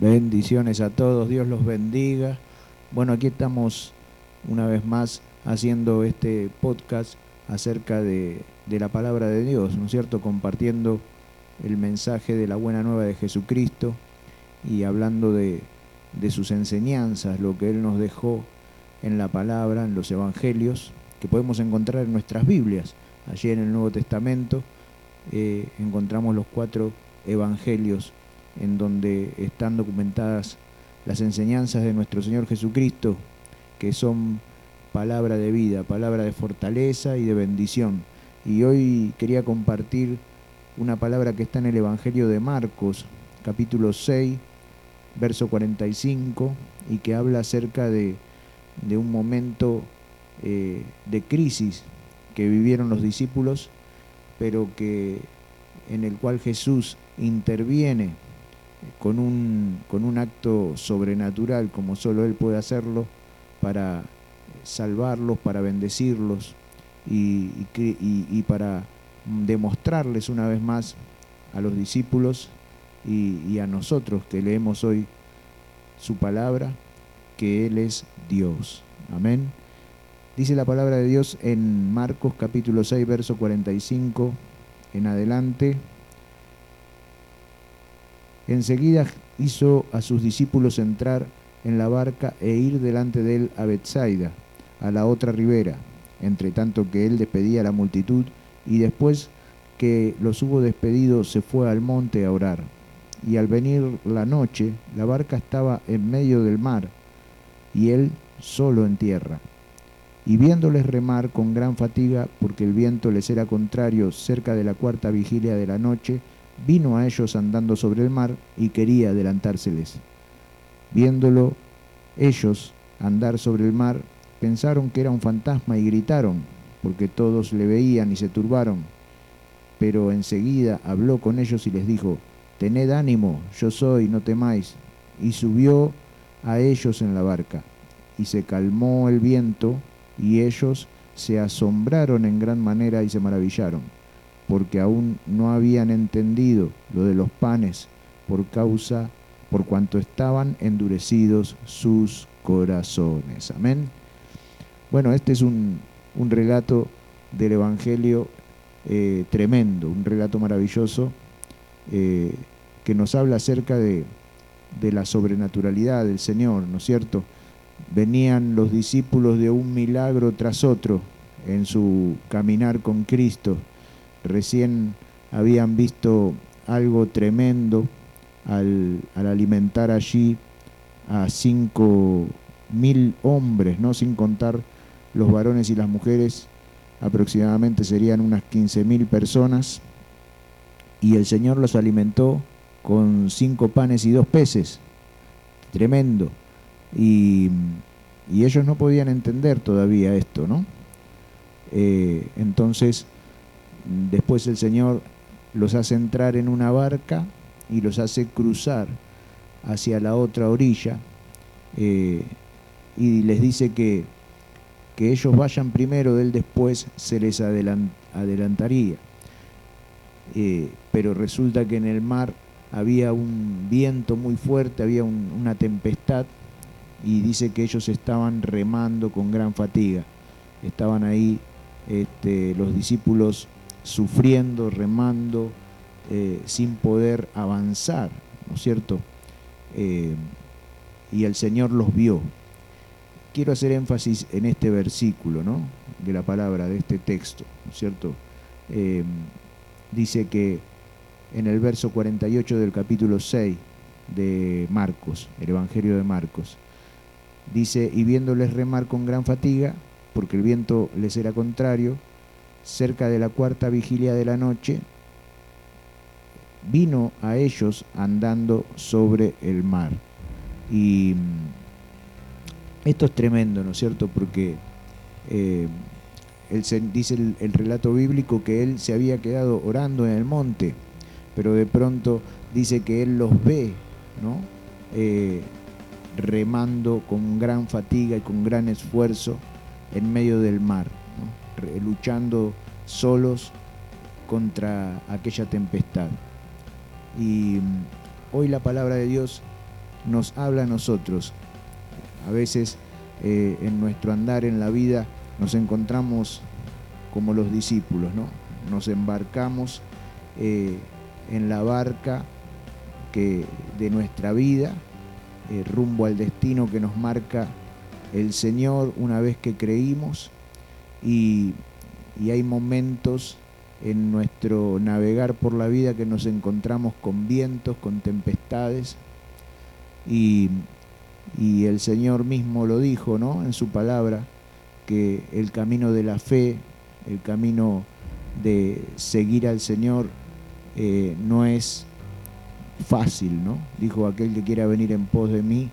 Bendiciones a todos, Dios los bendiga. Bueno, aquí estamos una vez más haciendo este podcast acerca de, la palabra de Dios, ¿no es cierto? Compartiendo el mensaje de la buena nueva de Jesucristo y hablando de, de sus enseñanzas, lo que Él nos dejó en la palabra, en los evangelios, que podemos encontrar en nuestras Biblias. Allí en el Nuevo Testamento eh, encontramos los cuatro evangelios en donde están documentadas las enseñanzas de nuestro Señor Jesucristo, que son palabra de vida, palabra de fortaleza y de bendición. Y hoy quería compartir una palabra que está en el Evangelio de Marcos, capítulo 6, verso 45, y que habla acerca de, un momento eh, de crisis que vivieron los discípulos, pero que en el cual Jesús interviene con un, con un acto sobrenatural como solo Él puede hacerlo para salvarlos, para bendecirlos y, y, para demostrarles una vez más a los discípulos y, a nosotros que leemos hoy su palabra, que Él es Dios. Amén. Dice la palabra de Dios en Marcos capítulo 6, verso 45 en adelante. Enseguida hizo a sus discípulos entrar en la barca e ir delante de él a Bethsaida, a la otra ribera, entre tanto que él despedía a la multitud, y después que los hubo despedido se fue al monte a orar. Y al venir la noche, la barca estaba en medio del mar, y él solo en tierra. Y viéndoles remar con gran fatiga, porque el viento les era contrario cerca de la cuarta vigilia de la noche, vino a ellos andando sobre el mar y quería adelantárseles. Viéndolo ellos andar sobre el mar, pensaron que era un fantasma y gritaron, porque todos le veían y se turbaron. Pero enseguida habló con ellos y les dijo, Tened ánimo, yo soy, no temáis. Y subió a ellos en la barca. Y se calmó el viento, y ellos se asombraron en gran manera y se maravillaron porque aún no habían entendido lo de los panes por causa, por cuanto estaban endurecidos sus corazones. Amén. Bueno, este es un, relato del Evangelio eh, tremendo, un relato maravilloso eh, que nos habla acerca de, de la sobrenaturalidad del Señor, ¿no es cierto? Venían los discípulos de un milagro tras otro en su caminar con Cristo recién habían visto algo tremendo al, alimentar allí a cinco mil hombres, ¿no? sin contar los varones y las mujeres, aproximadamente serían unas quince mil personas, y el Señor los alimentó con cinco panes y dos peces, tremendo, y, ellos no podían entender todavía esto, ¿no? Eh, entonces, Después el Señor los hace entrar en una barca y los hace cruzar hacia la otra orilla eh, y les dice que, que, ellos vayan primero, él después se les adelantaría. Eh, pero resulta que en el mar había un viento muy fuerte, había una tempestad y dice que ellos estaban remando con gran fatiga. Estaban ahí este, los discípulos sufriendo, remando, eh, sin poder avanzar, ¿no es cierto? Eh, y el Señor los vio. Quiero hacer énfasis en este versículo, ¿no? De la palabra, de este texto, ¿no es cierto? Eh, dice que en el verso 48 del capítulo 6 de Marcos, el Evangelio de Marcos, dice, y viéndoles remar con gran fatiga, porque el viento les era contrario, cerca de la cuarta vigilia de la noche, vino a ellos andando sobre el mar. Y mm, esto es tremendo, ¿no es cierto? Porque eh, dice el, relato bíblico que él se había quedado orando en el monte, pero de pronto dice que él los ve, ¿no? Eh, remando con gran fatiga y con gran esfuerzo en medio del mar luchando solos contra aquella tempestad. Y mm, hoy la palabra de Dios nos habla a nosotros. A veces eh, en nuestro andar en la vida nos encontramos como los discípulos, ¿no? Nos embarcamos eh, en la barca que, de nuestra vida, eh, rumbo al destino que nos marca el Señor una vez que creímos y, y hay momentos en nuestro navegar por la vida que nos encontramos con vientos, con tempestades y, y el Señor mismo lo dijo ¿no? en su palabra, que el camino de la fe, el camino de seguir al Señor eh, no es fácil, ¿no? Dijo aquel que quiera venir en pos de mí,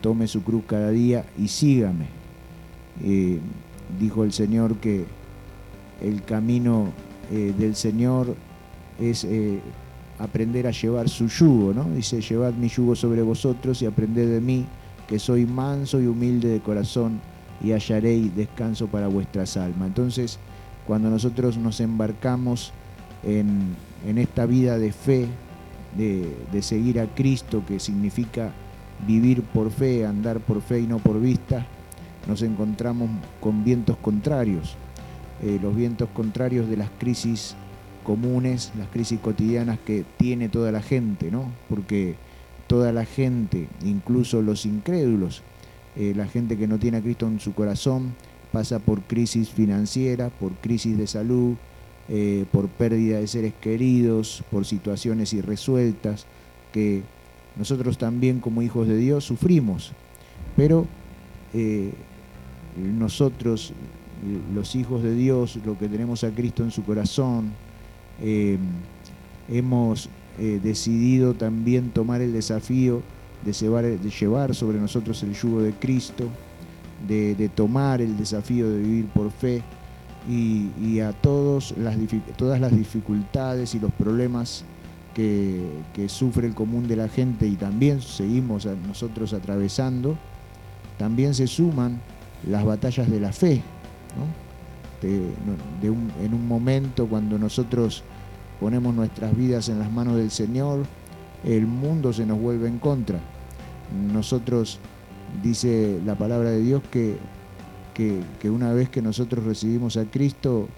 tome su cruz cada día y sígame. Eh, dijo el Señor que el camino eh, del Señor es aprender a llevar su yugo, ¿no? Dice, llevad mi yugo sobre vosotros y aprended de mí, que soy manso y humilde de corazón, y hallaréis descanso para vuestras almas. Entonces, cuando nosotros nos embarcamos en, esta vida de fe, de, de, seguir a Cristo, que significa vivir por fe, andar por fe y no por vista, nos encontramos con vientos contrarios, eh, los vientos contrarios de las crisis comunes, las crisis cotidianas que tiene toda la gente, ¿no? Porque toda la gente, incluso los incrédulos, eh, la gente que no tiene a Cristo en su corazón, pasa por crisis financiera, por crisis de salud, eh, por pérdida de seres queridos, por situaciones irresueltas que nosotros también como hijos de Dios sufrimos. Pero nosotros, los hijos de Dios, lo que tenemos a Cristo en su corazón, hemos decidido también tomar el desafío de llevar, de llevar sobre nosotros el yugo de Cristo, de, tomar el desafío de vivir por fe y, a todos las, todas las dificultades y los problemas que, sufre el común de la gente y también seguimos nosotros atravesando, también se suman las batallas de la fe. en un momento cuando nosotros ponemos nuestras vidas en las manos del Señor, el mundo se nos vuelve en contra nosotros, dice la palabra de Dios, que, que, una vez que nosotros recibimos a Cristo,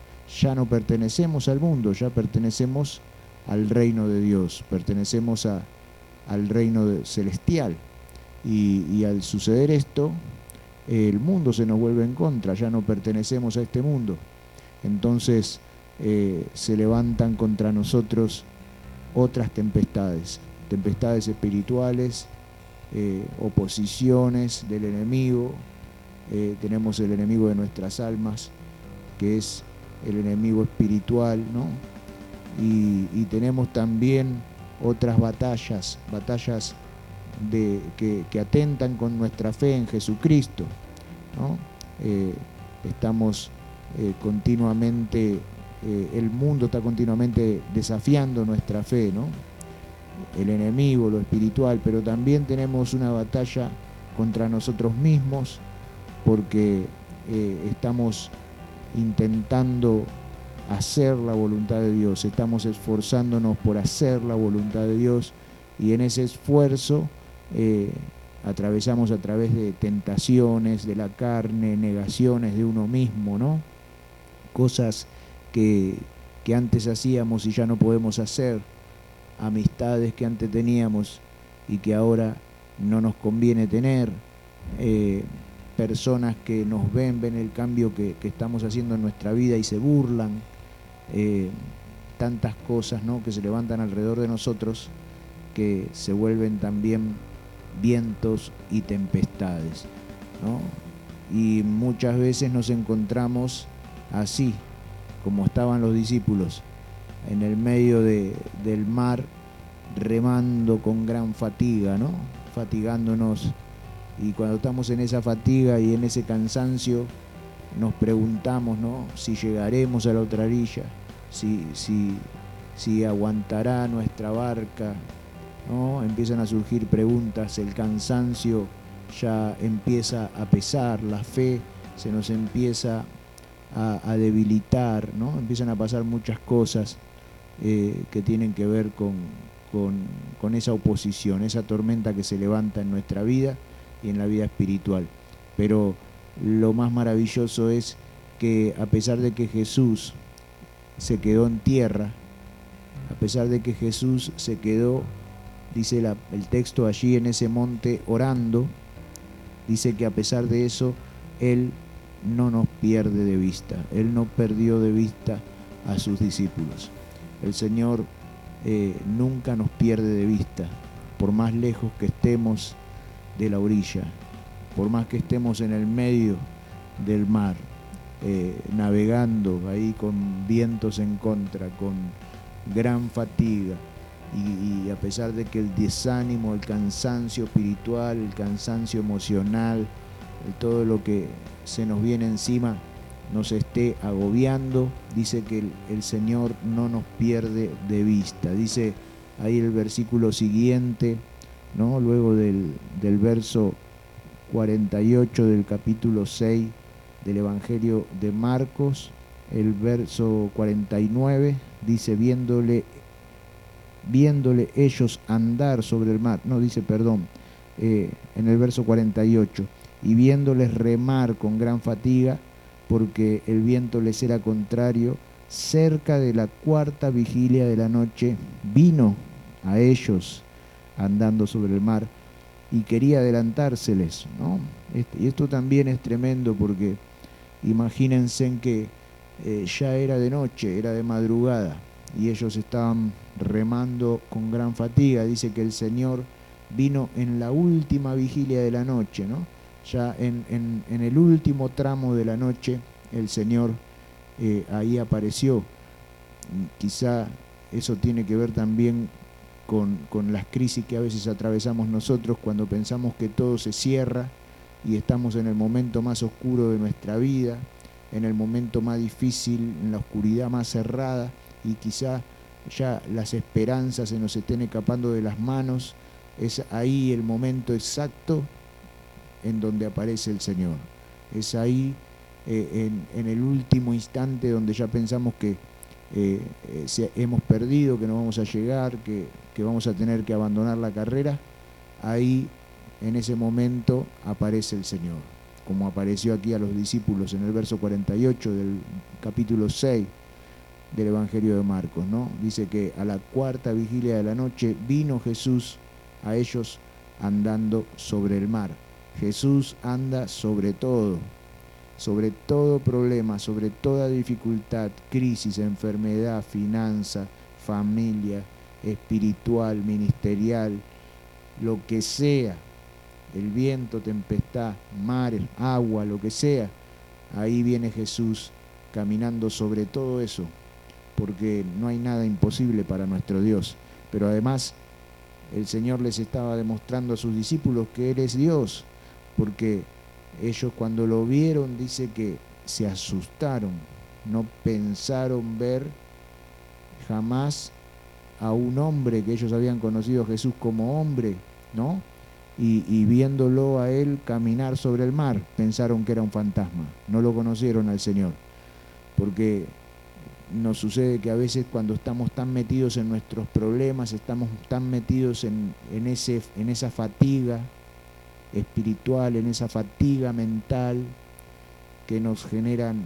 ya no pertenecemos al mundo, ya pertenecemos al reino de Dios, pertenecemos a, al reino celestial. Y, al suceder esto, el mundo se nos vuelve en contra, ya no pertenecemos a este mundo. Entonces eh, se levantan contra nosotros otras tempestades, tempestades espirituales, eh, oposiciones del enemigo, eh, tenemos el enemigo de nuestras almas, que es el enemigo espiritual, ¿no? Y, tenemos también otras batallas, batallas de, que, atentan con nuestra fe en Jesucristo, ¿no? Eh, estamos continuamente, el mundo está continuamente desafiando nuestra fe, ¿no? el enemigo, lo espiritual, pero también tenemos una batalla contra nosotros mismos porque eh, estamos intentando hacer la voluntad de Dios, estamos esforzándonos por hacer la voluntad de Dios y en ese esfuerzo eh, atravesamos a través de tentaciones de la carne, negaciones de uno mismo, ¿no? Cosas que, que antes hacíamos y ya no podemos hacer amistades que antes teníamos y que ahora no nos conviene tener, eh, personas que nos ven, ven el cambio que, estamos haciendo en nuestra vida y se burlan, eh, tantas cosas ¿no? que se levantan alrededor de nosotros que se vuelven también vientos y tempestades. Y muchas veces nos encontramos así, como estaban los discípulos, en el medio del mar remando con gran fatiga, ¿no? Fatigándonos. Y cuando estamos en esa fatiga y en ese cansancio, nos preguntamos, ¿no? Si llegaremos a la otra orilla, si, si, si aguantará nuestra barca, Empiezan a surgir preguntas, el cansancio ya empieza a pesar, la fe se nos empieza a, debilitar, ¿no? Empiezan a pasar muchas cosas eh, que tienen que ver con, con, esa oposición, esa tormenta que se levanta en nuestra vida y en la vida espiritual. Pero lo más maravilloso es que a pesar de que Jesús se quedó en tierra, a pesar de que Jesús se quedó, dice el texto allí en ese monte orando, dice que a pesar de eso, Él no nos pierde de vista, Él no perdió de vista a sus discípulos. El Señor eh, nunca nos pierde de vista, por más lejos que estemos de la orilla, por más que estemos en el medio del mar, eh, navegando ahí con vientos en contra, con gran fatiga, y, a pesar de que el desánimo, el cansancio espiritual, el cansancio emocional, todo lo que se nos viene encima, nos esté agobiando, dice que el, Señor no nos pierde de vista. Dice ahí el versículo siguiente, ¿no? luego del, del verso 48 del capítulo 6 del Evangelio de Marcos, el verso 49 dice viéndole viéndole ellos andar sobre el mar, no dice perdón, eh, en el verso 48, y viéndoles remar con gran fatiga, porque el viento les era contrario, cerca de la cuarta vigilia de la noche vino a ellos andando sobre el mar y quería adelantárseles. ¿no? Este, y esto también es tremendo porque imagínense en que eh, ya era de noche, era de madrugada y ellos estaban remando con gran fatiga. Dice que el Señor vino en la última vigilia de la noche, ¿no? ya en, el último tramo de la noche el Señor eh, ahí apareció. Quizá eso tiene que ver también con, con, las crisis que a veces atravesamos nosotros cuando pensamos que todo se cierra y estamos en el momento más oscuro de nuestra vida, en el momento más difícil, en la oscuridad más cerrada y quizá ya las esperanzas se nos estén escapando de las manos. Es ahí el momento exacto en donde aparece el Señor. Es ahí, eh, en, el último instante, donde ya pensamos que eh, eh, hemos perdido, que no vamos a llegar, que, que vamos a tener que abandonar la carrera. Ahí, en ese momento, aparece el Señor, como apareció aquí a los discípulos en el verso 48 del capítulo 6 del Evangelio de Marcos, ¿no? Dice que a la cuarta vigilia de la noche vino Jesús a ellos andando sobre el mar. Jesús anda sobre todo, sobre todo problema, sobre toda dificultad, crisis, enfermedad, finanza, familia, espiritual, ministerial, lo que sea, el viento, tempestad, mar, agua, lo que sea, ahí viene Jesús caminando sobre todo eso, porque no hay nada imposible para nuestro Dios. Pero además el Señor les estaba demostrando a sus discípulos que Él es Dios, porque ellos cuando lo vieron dice que se asustaron, no pensaron ver jamás a un hombre que ellos habían conocido a Jesús como hombre, ¿no? Y, y, viéndolo a él caminar sobre el mar, pensaron que era un fantasma, no lo conocieron al Señor, porque nos sucede que a veces cuando estamos tan metidos en nuestros problemas, estamos tan metidos en, en, ese, en esa fatiga, espiritual, en esa fatiga mental que nos generan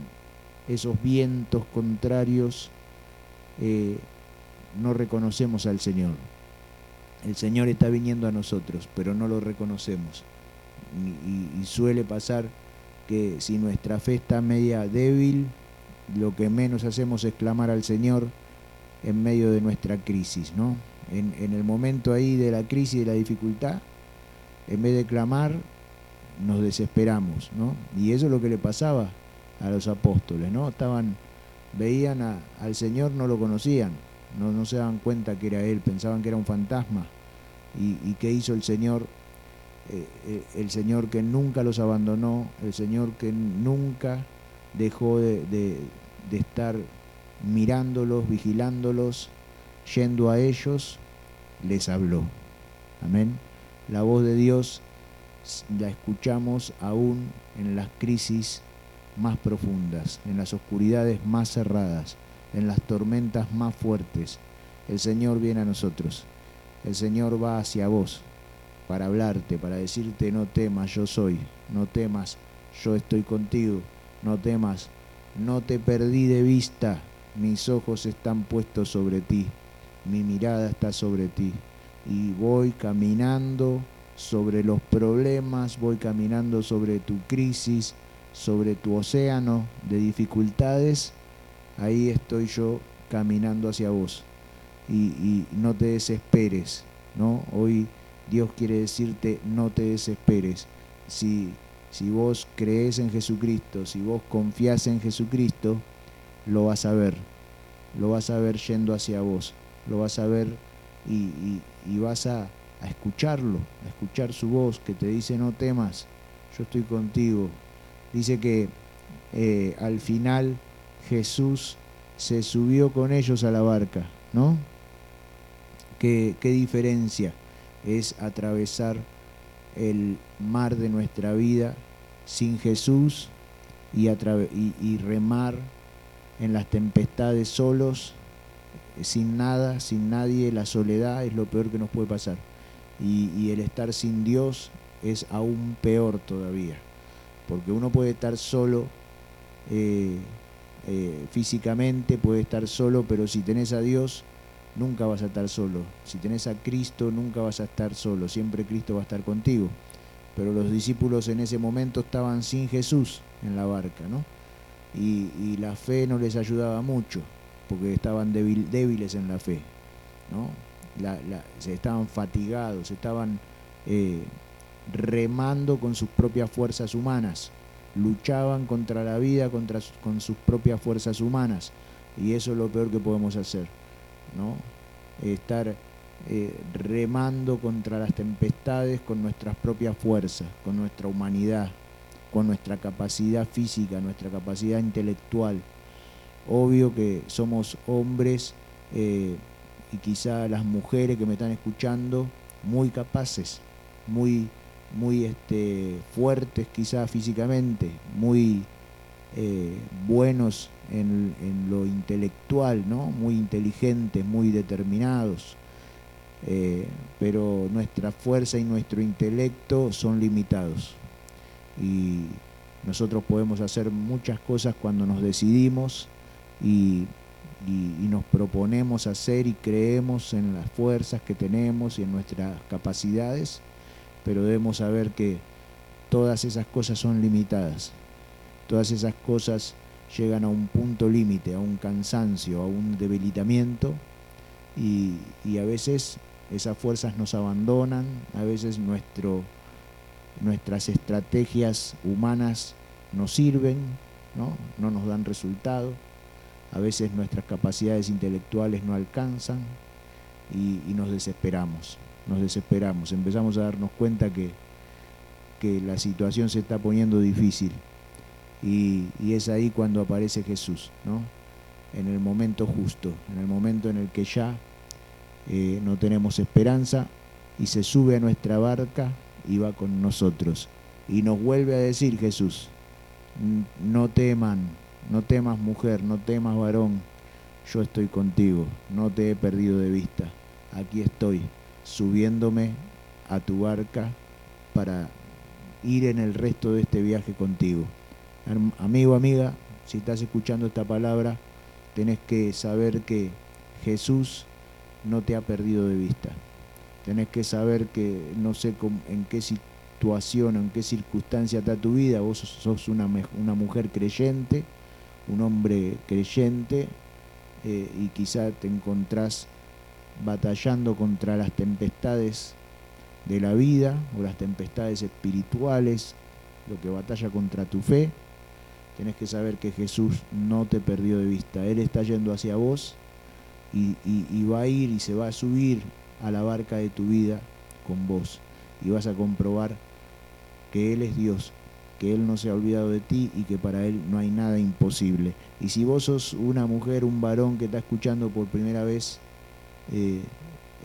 esos vientos contrarios, eh, no reconocemos al Señor. El Señor está viniendo a nosotros, pero no lo reconocemos. Y, y, suele pasar que si nuestra fe está media débil, lo que menos hacemos es clamar al Señor en medio de nuestra crisis, ¿no? En, el momento ahí de la crisis, y de la dificultad, en vez de clamar, nos desesperamos, ¿no? Y eso es lo que le pasaba a los apóstoles, ¿no? Estaban, veían al Señor, no lo conocían, no, se daban cuenta que era Él, pensaban que era un fantasma. ¿Y, qué hizo el Señor? Eh, eh, el Señor que nunca los abandonó, el Señor que nunca dejó de, de estar mirándolos, vigilándolos, yendo a ellos, les habló. Amén. La voz de Dios la escuchamos aún en las crisis más profundas, en las oscuridades más cerradas, en las tormentas más fuertes. El Señor viene a nosotros el Señor va hacia vos para hablarte, para decirte no temas, yo soy, no temas, yo estoy contigo, no temas, no te perdí de vista, mis ojos están puestos sobre ti, mi mirada está sobre ti y voy caminando sobre los problemas, voy caminando sobre tu crisis, sobre tu océano de dificultades, ahí estoy yo caminando hacia vos. Y, no te desesperes, ¿no? Hoy Dios quiere decirte, no te desesperes. Si, si vos crees en Jesucristo, si vos confías en Jesucristo, lo vas a ver, lo vas a ver yendo hacia vos, lo vas a ver y, vas a, escucharlo, a escuchar su voz que te dice no temas, yo estoy contigo. Dice que eh, al final Jesús se subió con ellos a la barca, ¿no? ¿Qué, qué diferencia es atravesar el mar de nuestra vida sin Jesús y, y remar en las tempestades solos sin nada, sin nadie, la soledad es lo peor que nos puede pasar. Y, el estar sin Dios es aún peor todavía. Porque uno puede estar solo eh, eh, físicamente, puede estar solo, pero si tenés a Dios, nunca vas a estar solo. Si tenés a Cristo, nunca vas a estar solo. Siempre Cristo va a estar contigo. Pero los discípulos en ese momento estaban sin Jesús en la barca, ¿no? y la fe no les ayudaba mucho porque estaban débiles en la fe, ¿no? se estaban fatigados, estaban eh, remando con sus propias fuerzas humanas, luchaban contra la vida contra, con sus propias fuerzas humanas, y eso es lo peor que podemos hacer, ¿no? Estar eh, remando contra las tempestades con nuestras propias fuerzas, con nuestra humanidad, con nuestra capacidad física, nuestra capacidad intelectual, Obvio que somos hombres eh, y quizá las mujeres que me están escuchando muy capaces, muy, muy este, fuertes quizá físicamente, muy eh, buenos en, lo intelectual, ¿no? muy inteligentes, muy determinados. Eh, pero nuestra fuerza y nuestro intelecto son limitados. Y nosotros podemos hacer muchas cosas cuando nos decidimos y, nos proponemos hacer y creemos en las fuerzas que tenemos y en nuestras capacidades, pero debemos saber que todas esas cosas son limitadas. Todas esas cosas llegan a un punto límite, a un cansancio, a un debilitamiento y, y, a veces esas fuerzas nos abandonan, a veces nuestras estrategias humanas no sirven, ¿no? no nos dan resultado a veces nuestras capacidades intelectuales no alcanzan y, nos desesperamos, nos desesperamos, empezamos a darnos cuenta que, que la situación se está poniendo difícil y, es ahí cuando aparece Jesús, ¿no? en el momento justo, en el momento en el que ya eh, no tenemos esperanza y se sube a nuestra barca y va con nosotros. Y nos vuelve a decir Jesús, no teman, no temas mujer, no temas varón, yo estoy contigo, no te he perdido de vista. Aquí estoy, subiéndome a tu barca para ir en el resto de este viaje contigo. Amigo, amiga, si estás escuchando esta palabra, tenés que saber que Jesús no te ha perdido de vista. Tenés que saber que no sé en qué situación, en qué circunstancia está tu vida, vos sos una, una mujer creyente, un hombre creyente eh, y quizá te encontrás batallando contra las tempestades de la vida o las tempestades espirituales, lo que batalla contra tu fe, tenés que saber que Jesús no te perdió de vista. Él está yendo hacia vos y, va a ir y se va a subir a la barca de tu vida con vos. Y vas a comprobar que Él es Dios que Él no se ha olvidado de ti y que para Él no hay nada imposible. Y si vos sos una mujer, un varón que está escuchando por primera vez eh,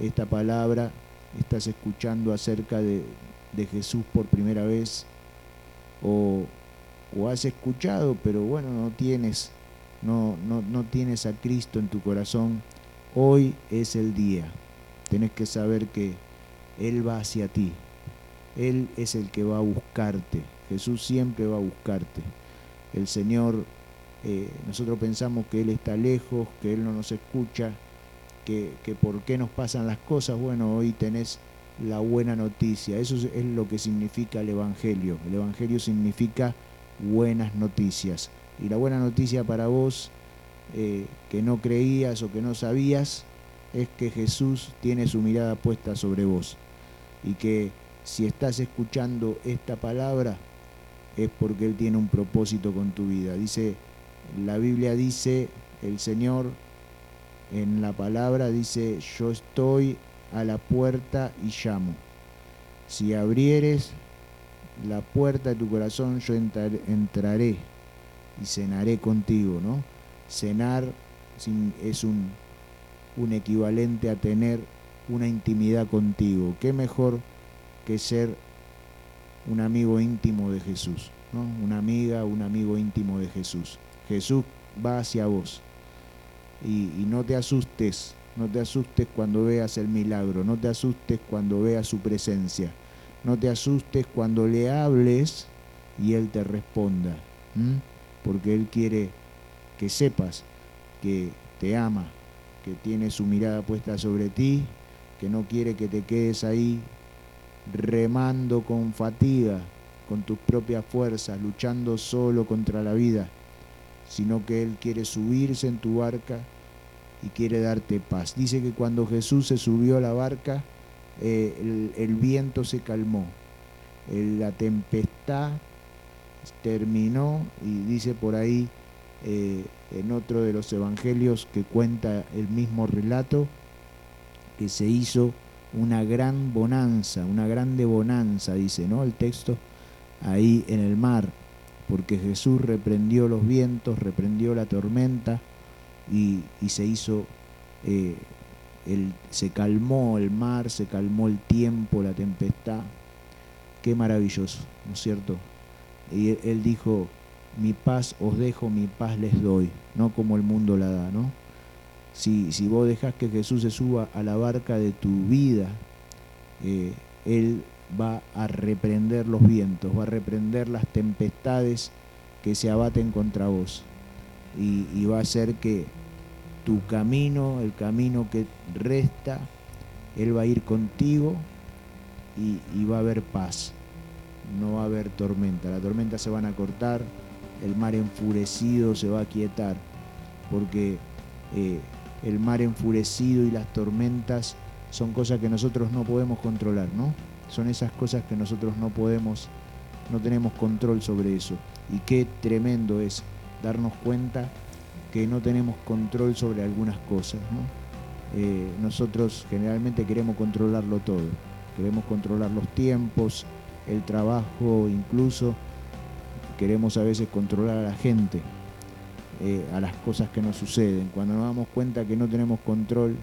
esta palabra, estás escuchando acerca de, Jesús por primera vez, o, has escuchado, pero bueno, no tienes, no, no, no tienes a Cristo en tu corazón, hoy es el día. tenés que saber que Él va hacia ti. Él es el que va a buscarte. Jesús siempre va a buscarte. El Señor, eh, nosotros pensamos que Él está lejos, que Él no nos escucha, que, que por qué nos pasan las cosas. Bueno, hoy tenés la buena noticia. Eso es lo que significa el Evangelio. El Evangelio significa buenas noticias. Y la buena noticia para vos, eh, que no creías o que no sabías, es que Jesús tiene su mirada puesta sobre vos. Y que si estás escuchando esta palabra, es porque Él tiene un propósito con tu vida. Dice, la Biblia dice, el Señor en la palabra dice, yo estoy a la puerta y llamo. Si abrieres la puerta de tu corazón, yo entraré y cenaré contigo, ¿no? Cenar es un, un equivalente a tener una intimidad contigo. ¿Qué mejor que ser un amigo íntimo de Jesús? ¿no? Una amiga, un amigo íntimo de Jesús. Jesús va hacia vos. Y, no te asustes no te asustes cuando veas el milagro, no te asustes cuando veas su presencia, no te asustes cuando le hables y Él te responda, porque Él quiere que sepas que te ama, que tiene su mirada puesta sobre ti, que no quiere que te quedes ahí remando con fatiga, con tus propias fuerzas, luchando solo contra la vida, sino que Él quiere subirse en tu barca y quiere darte paz. Dice que cuando Jesús se subió a la barca, eh, el, viento se calmó, la tempestad terminó y dice por ahí eh, en otro de los evangelios que cuenta el mismo relato, que se hizo una gran bonanza, una grande bonanza, dice, ¿no? El texto ahí en el mar, porque Jesús reprendió los vientos, reprendió la tormenta, y, se hizo, eh, el, se calmó el mar, se calmó el tiempo, la tempestad. Qué maravilloso, ¿no es cierto? Y él, dijo, mi paz os dejo, mi paz les doy, no como el mundo la da, ¿no? Si, si vos dejas que Jesús se suba a la barca de tu vida, eh, Él va a reprender los vientos, va a reprender las tempestades que se abaten contra vos. Y, va a ser que tu camino, el camino que resta, Él va a ir contigo y, va a haber paz, no va a haber tormenta. La tormenta se van a cortar, el mar enfurecido se va a quietar, porque eh, el mar enfurecido y las tormentas son cosas que nosotros no podemos controlar, ¿no? Son esas cosas que nosotros no podemos, no tenemos control sobre eso. Y qué tremendo es darnos cuenta que no tenemos control sobre algunas cosas. Eh, nosotros generalmente queremos controlarlo todo, queremos controlar los tiempos, el trabajo incluso, queremos a veces controlar a la gente, eh, a las cosas que nos suceden. Cuando nos damos cuenta que no tenemos control,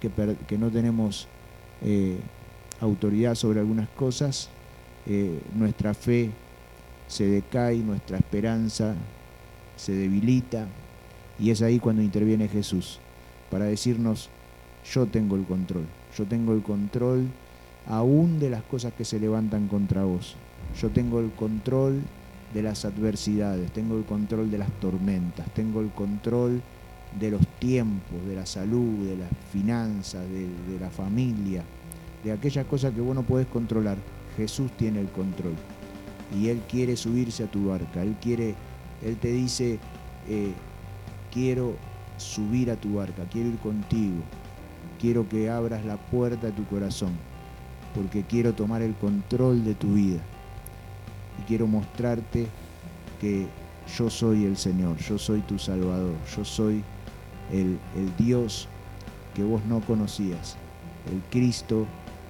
que, que no tenemos eh, autoridad sobre algunas cosas, nuestra fe se decae, nuestra esperanza se debilita y es ahí cuando interviene Jesús para decirnos, yo tengo el control, yo tengo el control aún de las cosas que se levantan contra vos, yo tengo el control de las adversidades, tengo el control de las tormentas, tengo el control de los tiempos, de la salud, de las finanzas, de, la familia, de aquellas cosas que vos no podés controlar. Jesús tiene el control y Él quiere subirse a tu barca, Él quiere él te dice, eh, quiero subir a tu barca, quiero ir contigo, quiero que abras la puerta de tu corazón, porque quiero tomar el control de tu vida y quiero mostrarte que yo soy el Señor, yo soy tu Salvador, yo soy el, Dios que vos no conocías, el Cristo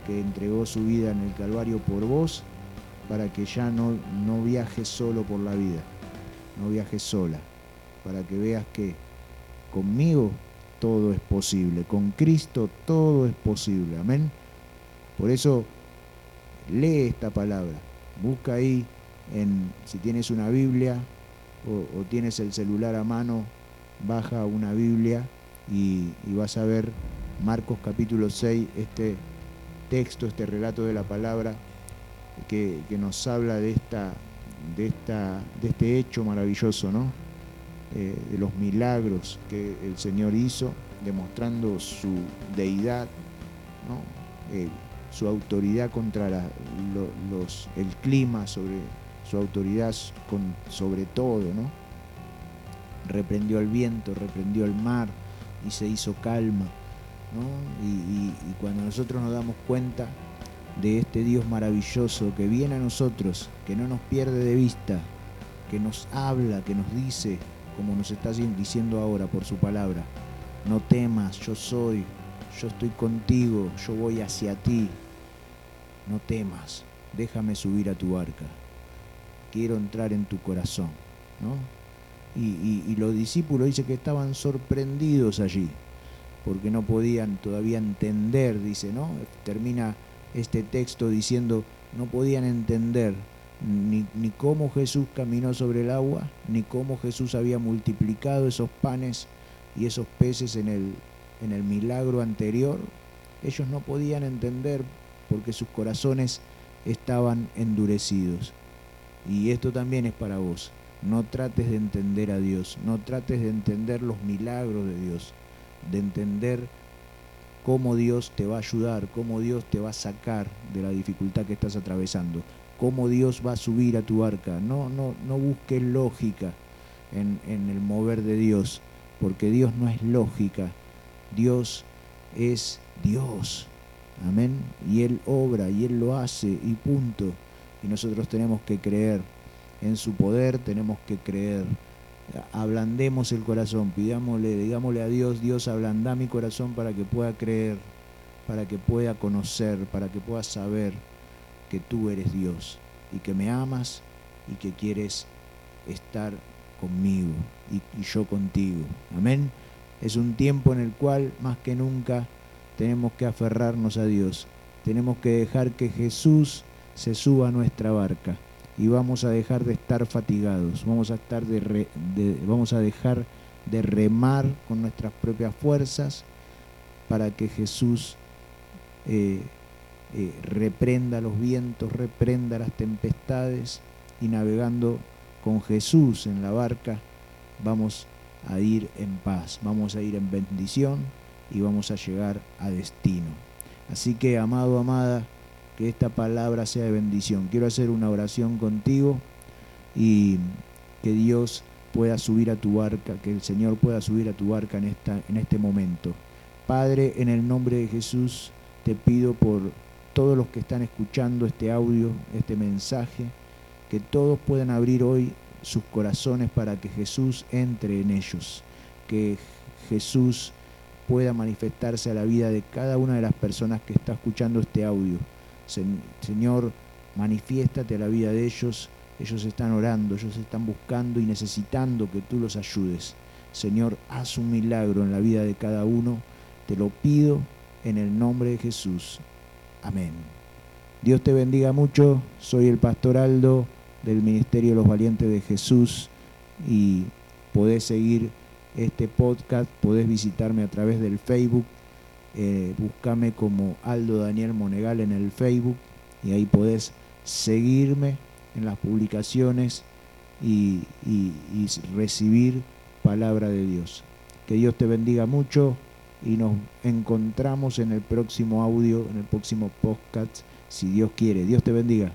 que entregó su vida en el Calvario por vos para que ya no, no viajes solo por la vida, no viajes sola, para que veas que conmigo todo es posible, con Cristo todo es posible, amén. Por eso lee esta palabra, busca ahí en, si tienes una Biblia o, tienes el celular a mano, baja una Biblia y, vas a ver Marcos capítulo 6, este texto, este relato de la palabra que, nos habla de, esta, de, esta, de este hecho maravilloso, ¿no? Eh, de los milagros que el Señor hizo, demostrando su deidad, eh, su autoridad contra los, el clima, sobre su autoridad con, sobre todo, ¿no? reprendió el viento, reprendió el mar y se hizo calma. Y, cuando nosotros nos damos cuenta de este Dios maravilloso que viene a nosotros, que no nos pierde de vista, que nos habla, que nos dice, como nos está diciendo ahora por su palabra, no temas, yo soy, yo estoy contigo, yo voy hacia ti, no temas, déjame subir a tu barca, quiero entrar en tu corazón. ¿no? y, los discípulos dice que estaban sorprendidos allí, porque no podían todavía entender, dice, ¿no? Termina este texto diciendo, no podían entender ni, ni, cómo Jesús caminó sobre el agua, ni cómo Jesús había multiplicado esos panes y esos peces en el, en el milagro anterior. Ellos no podían entender porque sus corazones estaban endurecidos. Y esto también es para vos. No trates de entender a Dios, no trates de entender los milagros de Dios, de entender cómo Dios te va a ayudar, cómo Dios te va a sacar de la dificultad que estás atravesando, cómo Dios va a subir a tu barca. No, no, no busques lógica en el mover de Dios, porque Dios no es lógica, Dios es Dios. Amén. Y Él obra y Él lo hace y punto. Y nosotros tenemos que creer en su poder tenemos que creer. Ablandemos el corazón, pidámosle, digámosle a Dios, Dios ablanda mi corazón para que pueda creer, para que pueda conocer, para que pueda saber que tú eres Dios y que me amas y que quieres estar conmigo y, y yo contigo. Amén. Es un tiempo en el cual más que nunca tenemos que aferrarnos a Dios. Tenemos que dejar que Jesús se suba a nuestra barca y vamos a dejar de estar fatigados, vamos a, dejar de remar con nuestras propias fuerzas para que Jesús eh, eh, reprenda los vientos, reprenda las tempestades y navegando con Jesús en la barca vamos a ir en paz, vamos a ir en bendición y vamos a llegar a destino. Así que, amado, amada, que esta palabra sea de bendición. Quiero hacer una oración contigo y que Dios pueda subir a tu barca, que el Señor pueda subir a tu barca en, esta, en este momento. Padre, en el nombre de Jesús, te pido por todos los que están escuchando este audio, este mensaje, que todos puedan abrir hoy sus corazones para que Jesús entre en ellos, que Jesús pueda manifestarse a la vida de cada una de las personas que está escuchando este audio Señor, manifiéstate a la vida de ellos. Ellos están orando, ellos están buscando y necesitando que tú los ayudes. Señor, haz un milagro en la vida de cada uno. Te lo pido en el nombre de Jesús. Amén. Dios te bendiga mucho. Soy el pastor Aldo del Ministerio de los Valientes de Jesús y podés seguir este podcast, podés visitarme a través del Facebook eh, búscame como Aldo Daniel Monegal en el Facebook y ahí podés seguirme en las publicaciones y, y recibir palabra de Dios. Que Dios te bendiga mucho y nos encontramos en el próximo audio, en el próximo podcast, si Dios quiere. Dios te bendiga.